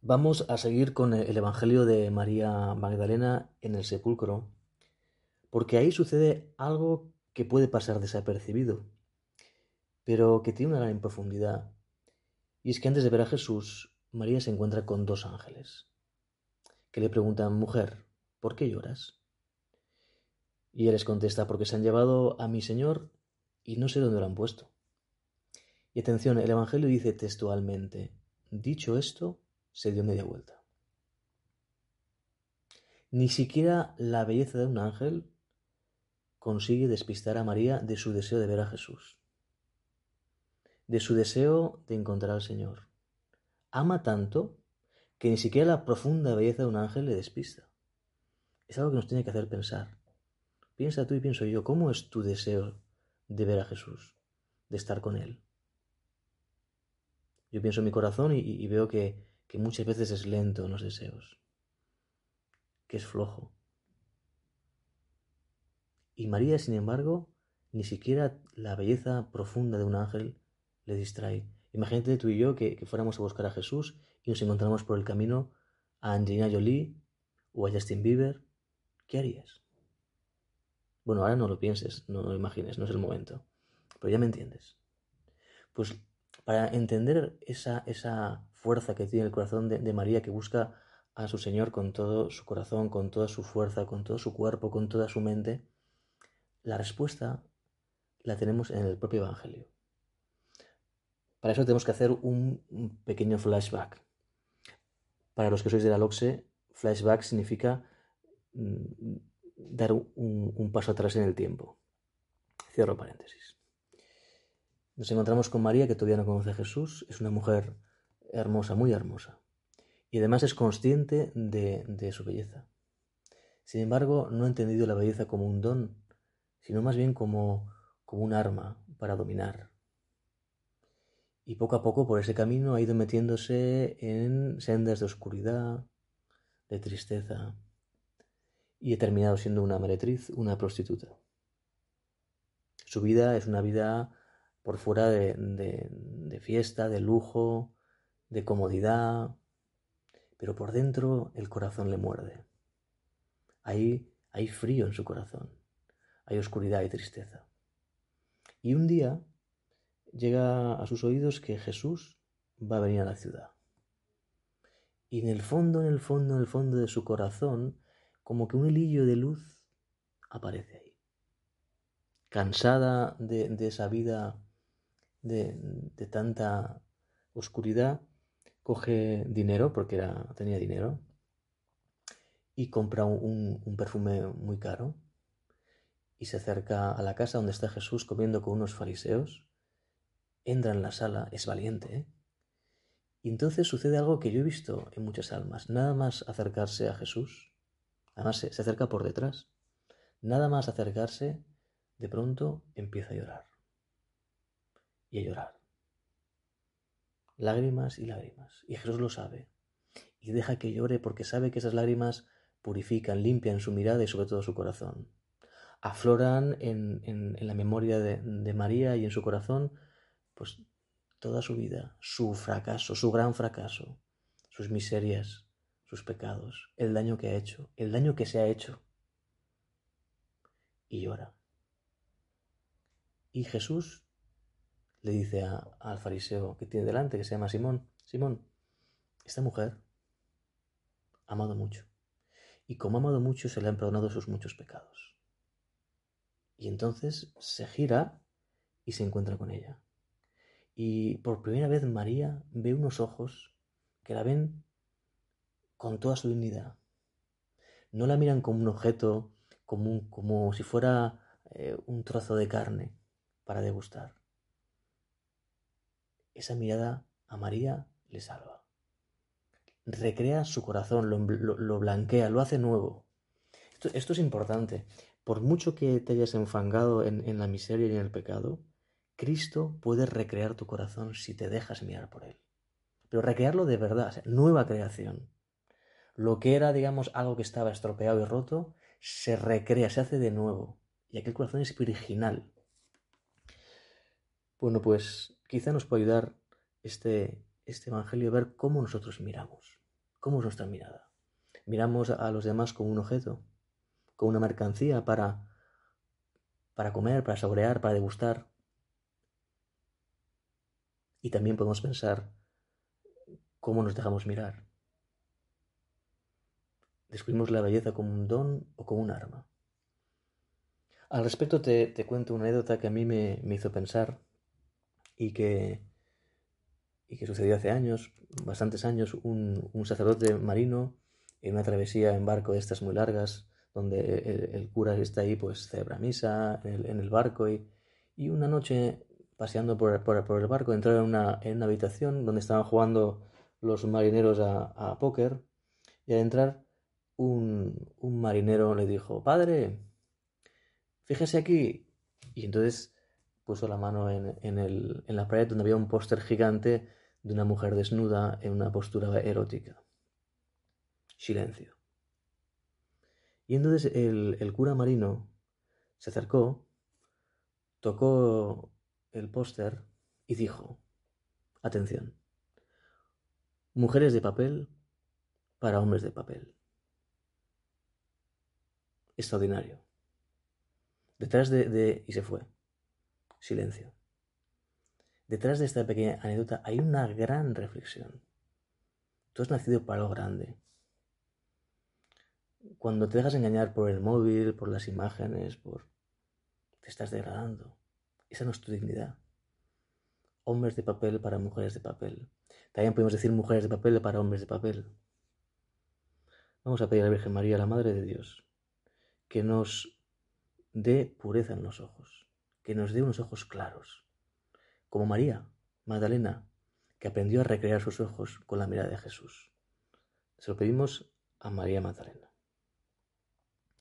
Vamos a seguir con el Evangelio de María Magdalena en el sepulcro, porque ahí sucede algo que puede pasar desapercibido, pero que tiene una gran profundidad. Y es que antes de ver a Jesús, María se encuentra con dos ángeles, que le preguntan, mujer, ¿por qué lloras? Y él les contesta, porque se han llevado a mi Señor y no sé dónde lo han puesto. Y atención, el Evangelio dice textualmente, dicho esto, se dio media vuelta. Ni siquiera la belleza de un ángel consigue despistar a María de su deseo de ver a Jesús, de su deseo de encontrar al Señor. Ama tanto que ni siquiera la profunda belleza de un ángel le despista. Es algo que nos tiene que hacer pensar. Piensa tú y pienso yo, ¿cómo es tu deseo de ver a Jesús, de estar con Él? Yo pienso en mi corazón y, veo que que muchas veces es lento en los deseos, que es flojo. Y María, sin embargo, ni siquiera la belleza profunda de un ángel le distrae. Imagínate tú y yo que, fuéramos a buscar a Jesús y nos encontramos por el camino a Angelina Jolie o a Justin Bieber. ¿Qué harías? Bueno, ahora no lo pienses, no lo imagines, no es el momento. Pero ya me entiendes. Pues para entender esa, esa fuerza que tiene el corazón de, María que busca a su Señor con todo su corazón, con toda su fuerza, con todo su cuerpo, con toda su mente, la respuesta la tenemos en el propio Evangelio. Para eso tenemos que hacer un pequeño flashback. Para los que sois de la LOXE, flashback significa mm, dar un paso atrás en el tiempo. Cierro paréntesis. Nos encontramos con María, que todavía no conoce a Jesús, es una mujer hermosa, muy hermosa. Y además es consciente de, su belleza. Sin embargo, no ha entendido la belleza como un don, sino más bien como, como un arma para dominar. Y poco a poco por ese camino ha ido metiéndose en sendas de oscuridad, de tristeza, y ha terminado siendo una meretriz, una prostituta. Su vida es una vida por fuera de, de fiesta, de lujo, de comodidad, pero por dentro el corazón le muerde. Hay frío en su corazón, hay oscuridad y tristeza. Y un día llega a sus oídos que Jesús va a venir a la ciudad. Y en el fondo, en el fondo, en el fondo de su corazón, como que un hilillo de luz aparece ahí. Cansada de, esa vida de tanta oscuridad, coge dinero, porque era, tenía dinero, y compra un, perfume muy caro y se acerca a la casa donde está Jesús comiendo con unos fariseos, entra en la sala, es valiente, ¿eh? y entonces sucede algo que yo he visto en muchas almas, nada más acercarse a Jesús, además se acerca por detrás, nada más acercarse, de pronto empieza a llorar y a llorar lágrimas y lágrimas. Y Jesús lo sabe. Y deja que llore porque sabe que esas lágrimas purifican, limpian su mirada y sobre todo su corazón. Afloran en, en, la memoria de, de María y en su corazón, pues toda su vida, su fracaso, su gran fracaso, sus miserias, sus pecados, el daño que ha hecho, el daño que se ha hecho. Y llora. Y Jesús le dice al fariseo que tiene delante, que se llama Simón, Simón, esta mujer ha amado mucho. Y como ha amado mucho, se le han perdonado sus muchos pecados. Y entonces se gira y se encuentra con ella. Y por primera vez María ve unos ojos que la ven con toda su dignidad. No la miran como un objeto, como, como si fuera eh, un trozo de carne para degustar esa mirada a María le salva. Recrea su corazón, lo, blanquea, lo hace nuevo. Esto, es importante. Por mucho que te hayas enfangado en, la miseria y en el pecado, Cristo puede recrear tu corazón si te dejas mirar por Él. Pero recrearlo de verdad, nueva creación. Lo que era, digamos, algo que estaba estropeado y roto, se recrea, se hace de nuevo. Y aquel corazón es original. Bueno, pues quizá nos puede ayudar este, este Evangelio a ver cómo nosotros miramos. ¿Cómo es nuestra mirada? ¿Miramos a los demás como un objeto? ¿Como una mercancía para, para comer, para saborear, para degustar? Y también podemos pensar cómo nos dejamos mirar. ¿Descubrimos la belleza como un don o como un arma? Al respecto te, cuento una anécdota que a mí me, hizo pensar y que, y que sucedió hace años, bastantes años, un, sacerdote marino en una travesía en barco de estas muy largas, donde el, cura está ahí, pues celebra misa en el, barco y, y, una noche paseando por, por, el barco entró en una, en una, habitación donde estaban jugando los marineros a, a póker y al entrar un, un marinero le dijo, padre, fíjese aquí. Y entonces puso la mano en, el, en la pared donde había un póster gigante de una mujer desnuda en una postura erótica. Silencio. Y entonces el, el cura marino se acercó, tocó el póster y dijo, atención, mujeres de papel para hombres de papel. Extraordinario. Detrás de, Y se fue. Silencio. Detrás de esta pequeña anécdota hay una gran reflexión. Tú has nacido para lo grande. Cuando te dejas engañar por el móvil, por las imágenes, por... te estás degradando. Esa no es tu dignidad. Hombres de papel para mujeres de papel. También podemos decir mujeres de papel para hombres de papel. Vamos a pedir a la Virgen María, la Madre de Dios, que nos dé pureza en los ojos, que nos dé unos ojos claros, como María Magdalena, que aprendió a recrear sus ojos con la mirada de Jesús. Se lo pedimos a María Magdalena.